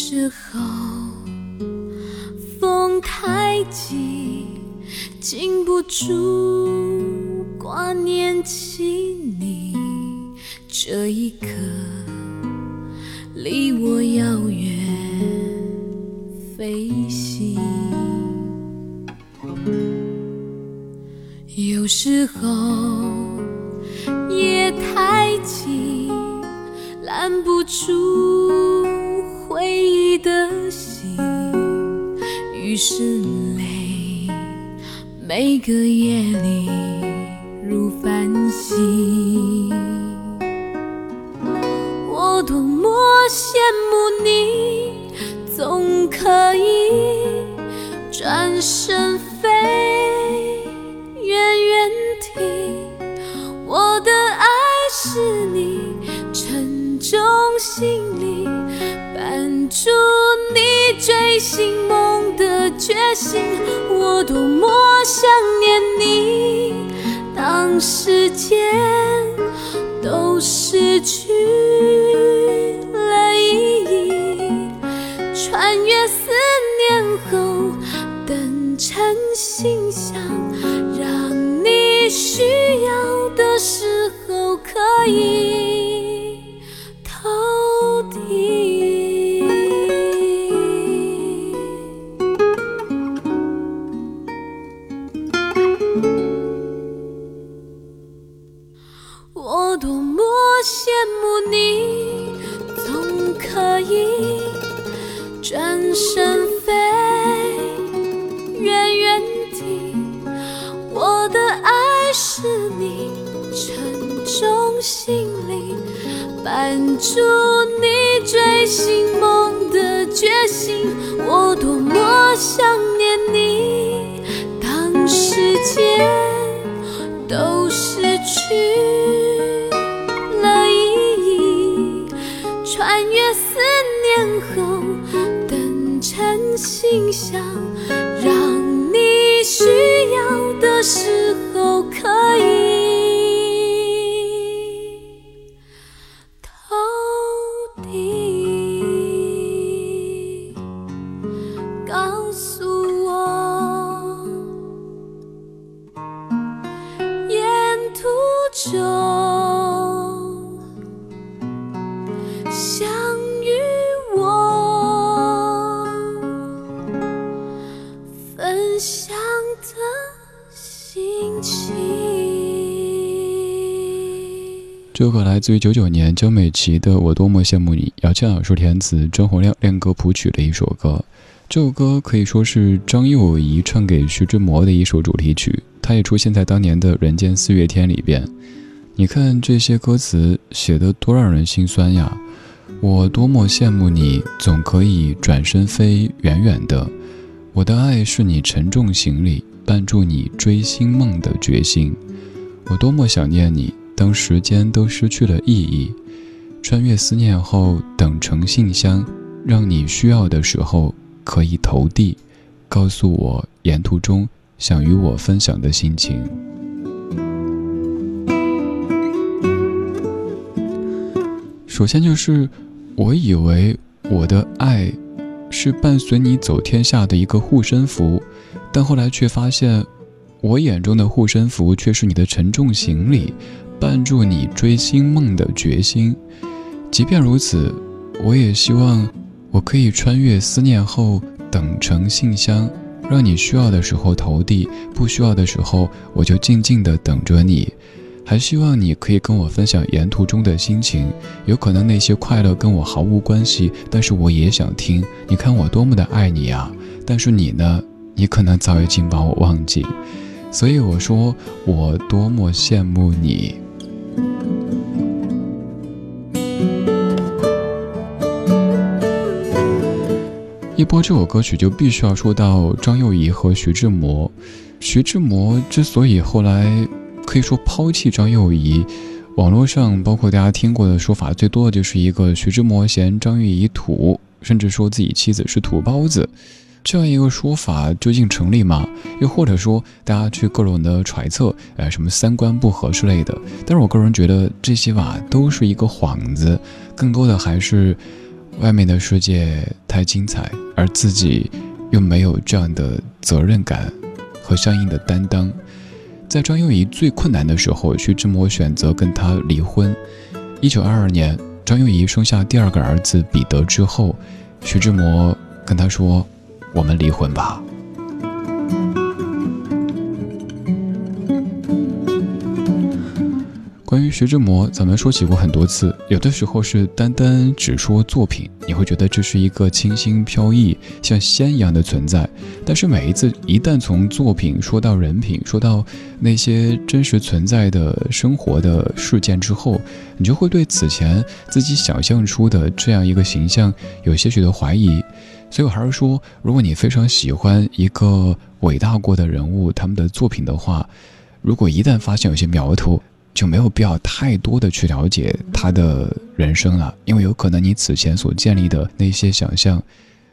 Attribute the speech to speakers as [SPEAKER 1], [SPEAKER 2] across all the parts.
[SPEAKER 1] 时候风太急，禁不住挂念起你，这一刻离我遥远飞行。有时候夜太静，拦不住。每个夜里是
[SPEAKER 2] 这首歌来自于九九年江美琪的《我多么羡慕你》，姚谦老师填词，张洪亮练歌谱曲的一首歌。这首歌可以说是张幼仪唱给徐志摩的一首主题曲，它也出现在当年的《人间四月天》里边。你看这些歌词写的多让人心酸呀！我多么羡慕你，总可以转身飞远远的。我的爱是你沉重行李，伴住你追星梦的决心。我多么想念你。当时间都失去了意义，穿越思念后，等成信箱，让你需要的时候可以投递，告诉我沿途中想与我分享的心情。首先就是，我以为我的爱是伴随你走天下的一个护身符，但后来却发现，我眼中的护身符却是你的沉重行李。伴住你追星梦的决心，即便如此，我也希望我可以穿越思念后等成信箱，让你需要的时候投递，不需要的时候我就静静的等着你。还希望你可以跟我分享沿途中的心情。有可能那些快乐跟我毫无关系，但是我也想听。你看我多么的爱你啊！但是你呢？你可能早已经把我忘记。所以我说，我多么羡慕你。播这首歌曲，就必须要说到张幼仪和徐志摩。徐志摩之所以后来可以说抛弃张幼仪，网络上包括大家听过的说法最多的就是一个徐志摩嫌张幼仪土，甚至说自己妻子是土包子。这样一个说法究竟成立吗？又或者说大家去各种的揣测，呃，什么三观不合之类的？但是我个人觉得这些吧都是一个幌子，更多的还是。外面的世界太精彩，而自己又没有这样的责任感和相应的担当。在张幼仪最困难的时候，徐志摩选择跟她离婚。一九二二年，张幼仪生下第二个儿子彼得之后，徐志摩跟她说：“我们离婚吧。”徐志摩，咱们说起过很多次。有的时候是单单只说作品，你会觉得这是一个清新飘逸、像仙一样的存在。但是每一次一旦从作品说到人品，说到那些真实存在的生活的事件之后，你就会对此前自己想象出的这样一个形象有些许的怀疑。所以我还是说，如果你非常喜欢一个伟大过的人物他们的作品的话，如果一旦发现有些苗头，就没有必要太多的去了解他的人生了，因为有可能你此前所建立的那些想象，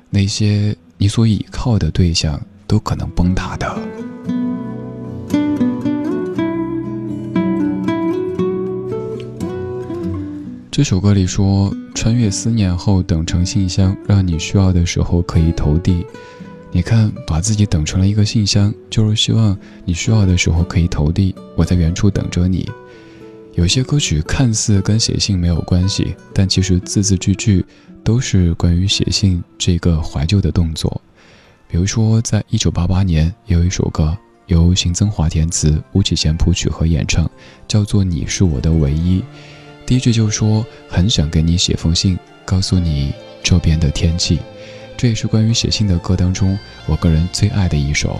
[SPEAKER 2] 那些你所倚靠的对象，都可能崩塌的。这首歌里说：“穿越思念后，等成信箱，让你需要的时候可以投递。”你看，把自己等成了一个信箱，就是希望你需要的时候可以投递。我在远处等着你。有些歌曲看似跟写信没有关系，但其实字字句句都是关于写信这个怀旧的动作。比如说，在一九八八年，有一首歌由邢增华填词，吴启贤谱曲和演唱，叫做《你是我的唯一》。第一句就说很想给你写封信，告诉你这边的天气。这也是关于写信的歌当中，我个人最爱的一首。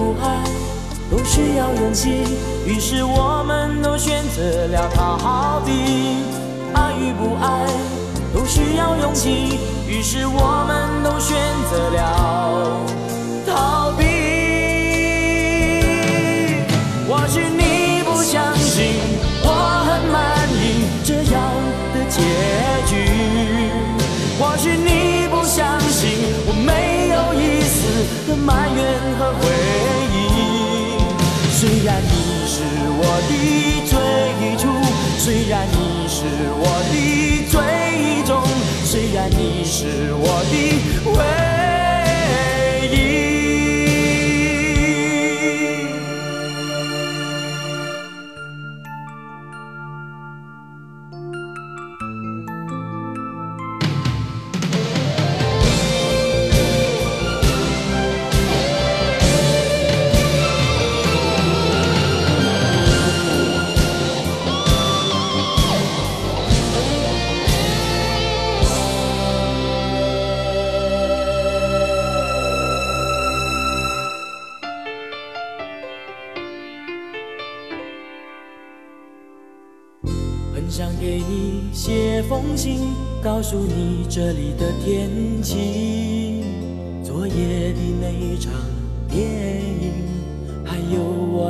[SPEAKER 3] 爱不爱都需要勇气，于是我们都选择了逃避。爱与不爱都需要勇气，于是我们都选择了逃避。然你是我的最初，虽然你是我的最终，虽然你是我的唯。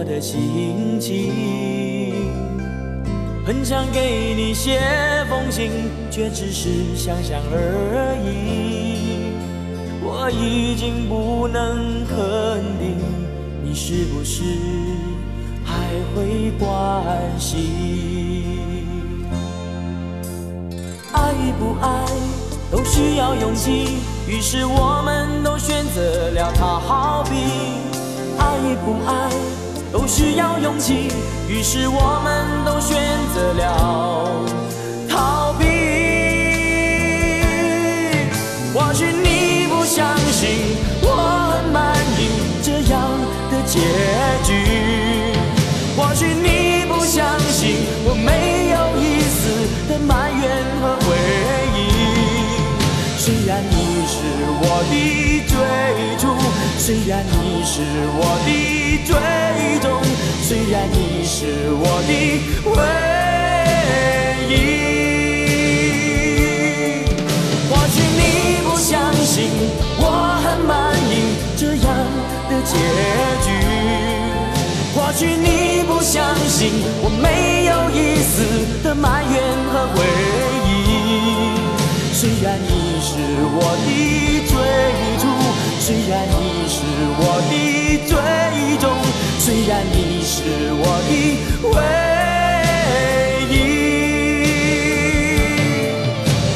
[SPEAKER 3] 我的心情。很想给你写封信，却只是想想而已。我已经不能肯定你是不是还会关心。爱与不爱都需要勇气，于是我们都选择了逃避。爱与不爱都需要勇气，于是我们都选择了逃避。或许你不相信我很满意这样的结局，或许你不相信我没有一丝的埋怨和回忆。虽然你是我的最，虽然你是我的最终，虽然你是我的唯一。或许你不相信我很满意这样的结局，或许你不相信我没有一丝的埋怨和回忆。虽然你是我的最初，虽然你是我的最终，虽然你是我的唯一。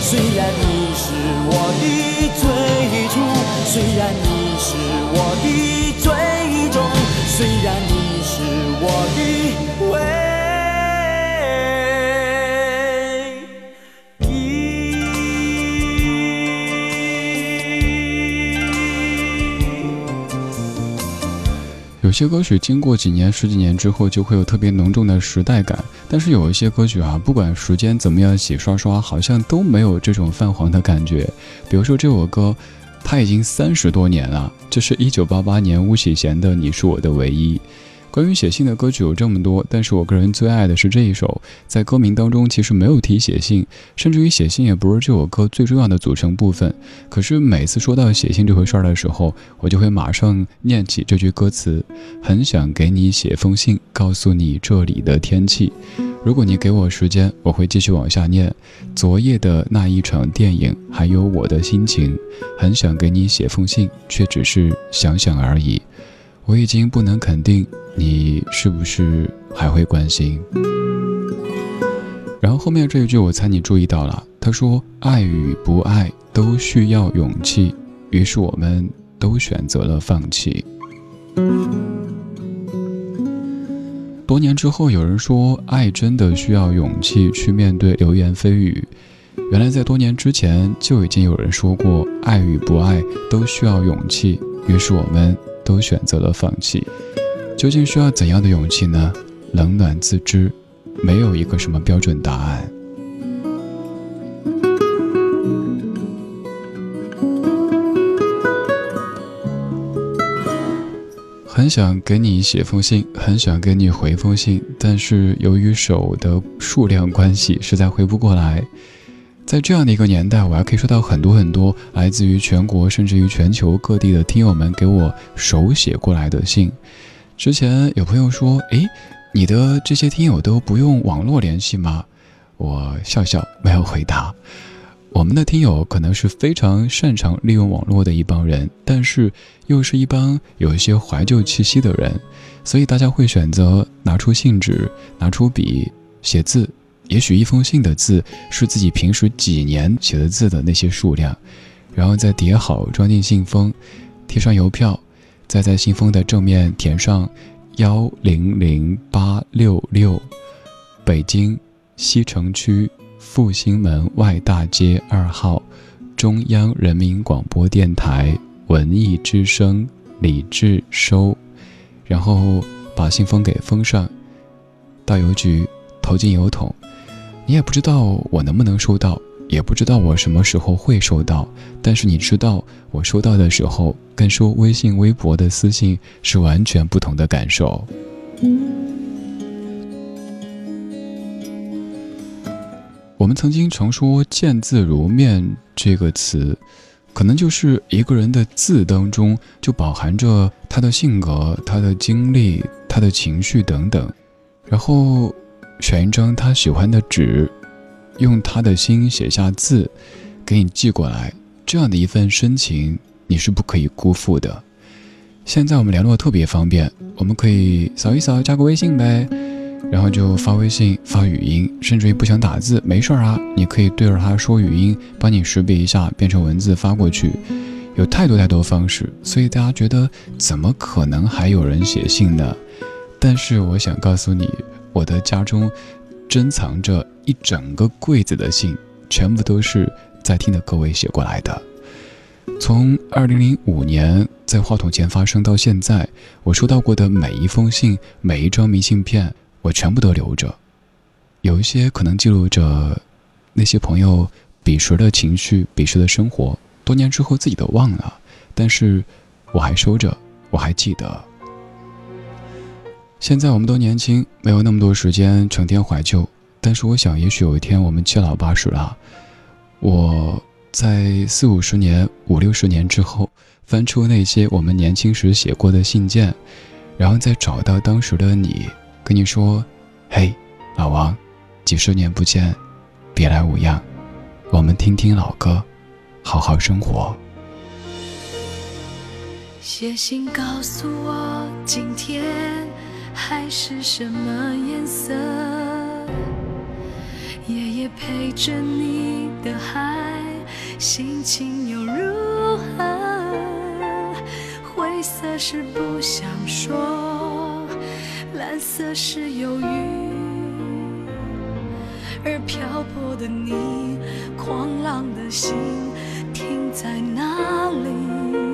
[SPEAKER 3] 虽然你是我的最初，虽然你是我的最终，虽然你
[SPEAKER 2] 些歌曲经过几年、十几年之后，就会有特别浓重的时代感。但是有一些歌曲啊，不管时间怎么样洗刷刷，好像都没有这种泛黄的感觉。比如说这首歌，它已经三十多年了，这是一九八八年巫启贤的《你是我的唯一》。关于写信的歌曲有这么多，但是我个人最爱的是这一首。在歌名当中其实没有提写信，甚至于写信也不是这首歌最重要的组成部分。可是每次说到写信这回事儿的时候，我就会马上念起这句歌词：很想给你写封信，告诉你这里的天气。如果你给我时间，我会继续往下念。昨夜的那一场电影，还有我的心情，很想给你写封信，却只是想想而已。我已经不能肯定你是不是还会关心。然后后面这一句，我猜你注意到了，他说：“爱与不爱都需要勇气。”于是我们都选择了放弃。多年之后，有人说，爱真的需要勇气去面对流言蜚语。原来在多年之前就已经有人说过，爱与不爱都需要勇气。于是我们。都选择了放弃，究竟需要怎样的勇气呢？冷暖自知，没有一个什么标准答案。很想给你写封信，很想给你回封信，但是由于手的数量关系，实在回不过来。在这样的一个年代，我还可以收到很多很多来自于全国甚至于全球各地的听友们给我手写过来的信。之前有朋友说：“诶，你的这些听友都不用网络联系吗？”我笑笑，没有回答。我们的听友可能是非常擅长利用网络的一帮人，但是又是一帮有一些怀旧气息的人，所以大家会选择拿出信纸，拿出笔写字。也许一封信的字是自己平时几年写的字的那些数量，然后再叠好装进信封，贴上邮票，再在信封的正面填上幺零零八六六，北京西城区复兴门外大街二号，中央人民广播电台文艺之声李志收，然后把信封给封上，到邮局投进邮筒。你也不知道我能不能收到，也不知道我什么时候会收到。但是你知道，我收到的时候，跟收微信、微博的私信是完全不同的感受。我们曾经常说“见字如面”这个词，可能就是一个人的字当中就饱含着他的性格、他的经历、他的情绪等等，然后。选一张他喜欢的纸，用他的心写下字，给你寄过来。这样的一份深情，你是不可以辜负的。现在我们联络特别方便，我们可以扫一扫，加个微信呗，然后就发微信、发语音，甚至于不想打字，没事儿啊，你可以对着它说语音，帮你识别一下，变成文字发过去。有太多太多方式，所以大家觉得怎么可能还有人写信呢？但是我想告诉你，我的家中珍藏着一整个柜子的信，全部都是在听的各位写过来的。从二零零五年在话筒前发生到现在，我收到过的每一封信、每一张明信片，我全部都留着。有一些可能记录着那些朋友彼时的情绪、彼时的生活。多年之后自己都忘了，但是我还收着，我还记得。现在我们都年轻，没有那么多时间成天怀旧。但是我想，也许有一天我们七老八十了，我在四五十年、五六十年之后，翻出那些我们年轻时写过的信件，然后再找到当时的你，跟你说：“嘿，老王，几十年不见，别来无恙，我们听听老歌。”好好生活。
[SPEAKER 1] 写信告诉我，今天海是什么颜色？夜夜陪着你的海，心情又如何？灰色是不想说，蓝色是忧郁。而漂泊的你，狂浪的心停在哪里？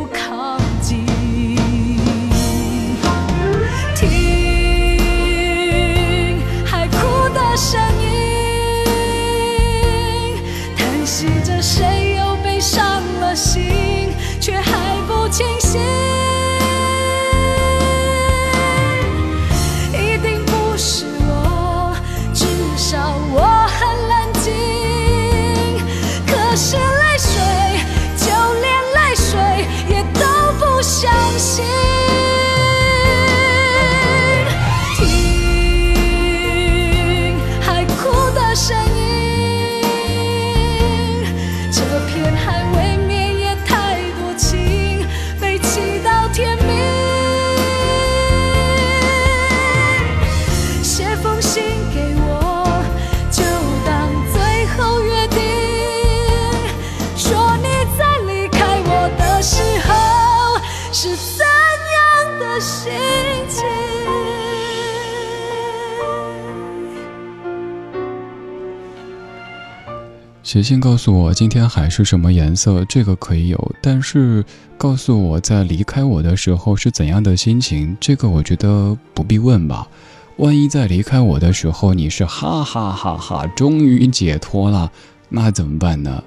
[SPEAKER 2] 写信告诉我今天海是什么颜色，这个可以有。但是告诉我在离开我的时候是怎样的心情，这个我觉得不必问吧。万一在离开我的时候你是哈哈哈哈，终于解脱了，那怎么办呢？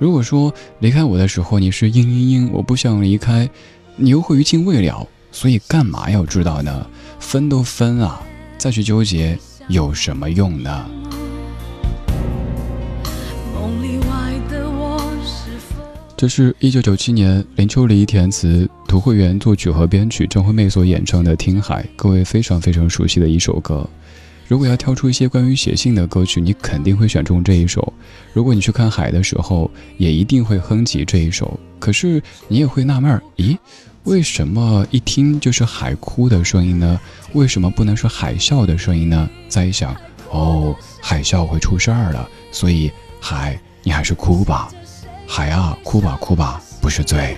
[SPEAKER 2] 如果说离开我的时候你是嘤嘤嘤，我不想离开，你又会余情未了。所以干嘛要知道呢？分都分了，再去纠结有什么用呢？这是一九九七年林秋离填词，涂慧源作曲和编曲，张惠妹所演唱的《听海》，各位非常非常熟悉的一首歌。如果要挑出一些关于写信的歌曲，你肯定会选中这一首。如果你去看海的时候，也一定会哼起这一首。可是你也会纳闷儿，咦，为什么一听就是海哭的声音呢？为什么不能是海啸的声音呢？再一想，哦，海啸会出事儿了，所以海，你还是哭吧。海啊，哭吧哭吧，不是罪。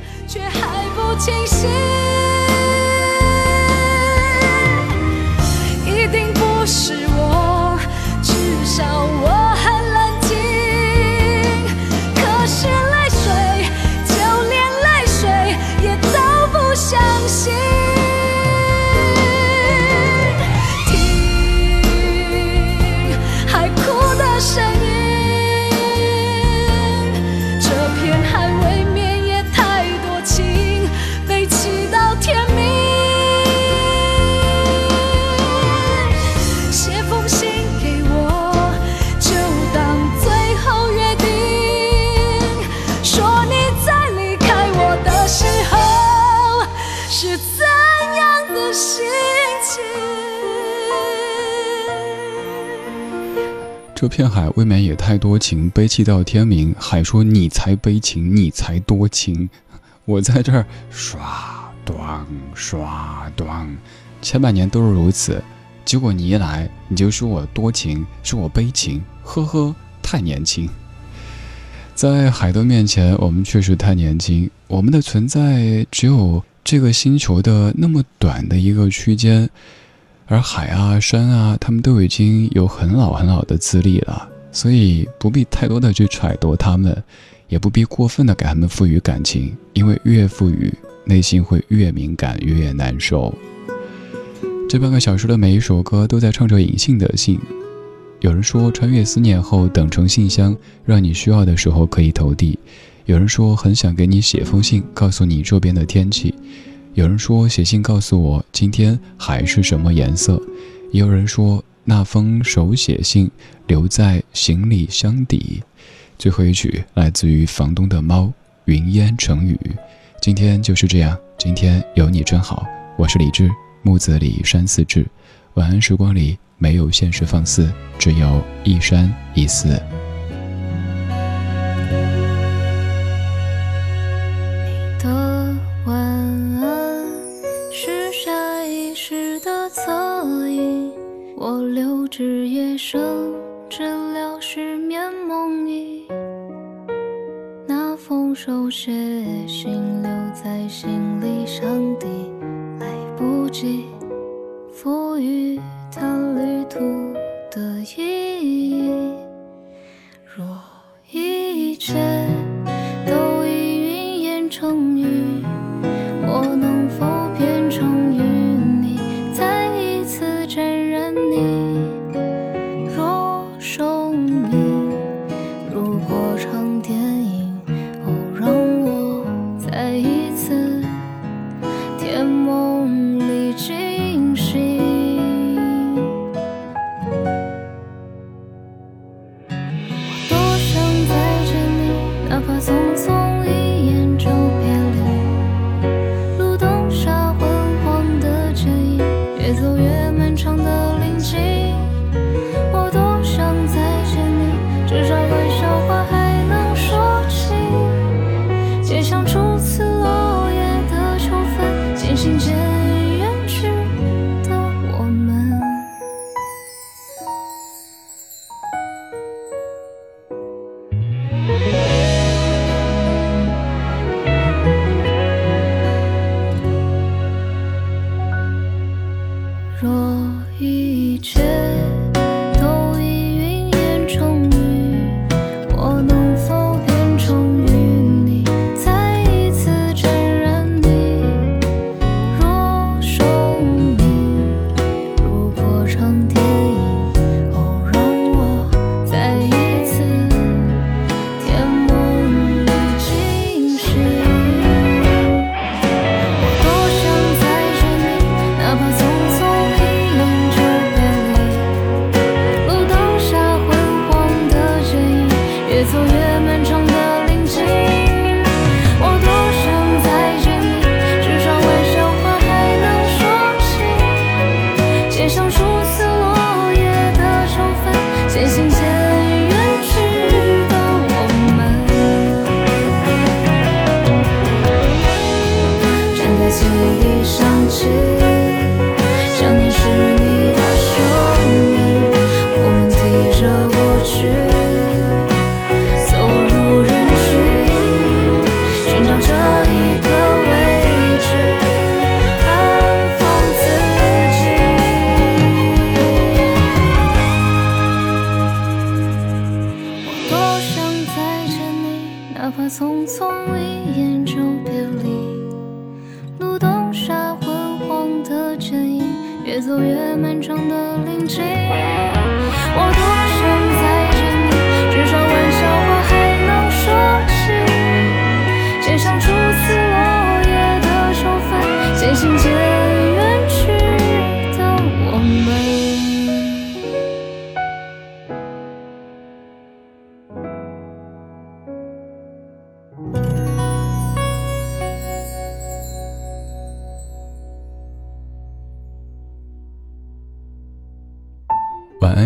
[SPEAKER 4] 这片海未免也太多情，悲泣到天明。海说你才悲情，你才多情。我在这儿刷断刷断，千百年都是如此。结果你一来，你就说我多情，说我悲情，呵呵，太年轻。在海的面前，我们确实太年轻。我们的存在只有这个星球的那么短的一个区间，而海啊、山啊，他们都已经有很老很老的资历了，所以不必太多的去揣度他们，也不必过分的给他们赋予感情，因为越赋予，内心会越敏感，越难受。这半个小时的每一首歌都在唱着隐性的信。有人说，穿越思念后等成信箱，让你需要的时候可以投递；有人说，很想给你写封信，告诉你这边的天气；有人说，写信告诉我今天海是什么颜色；也有人说，那封手写信留在行李箱底。最后一曲来自于房东的猫，《云烟成雨》。今天就是这样，今天有你真好。我是李志，木子李山寺志。晚安时光里。没有现实放肆，只有一山一寺。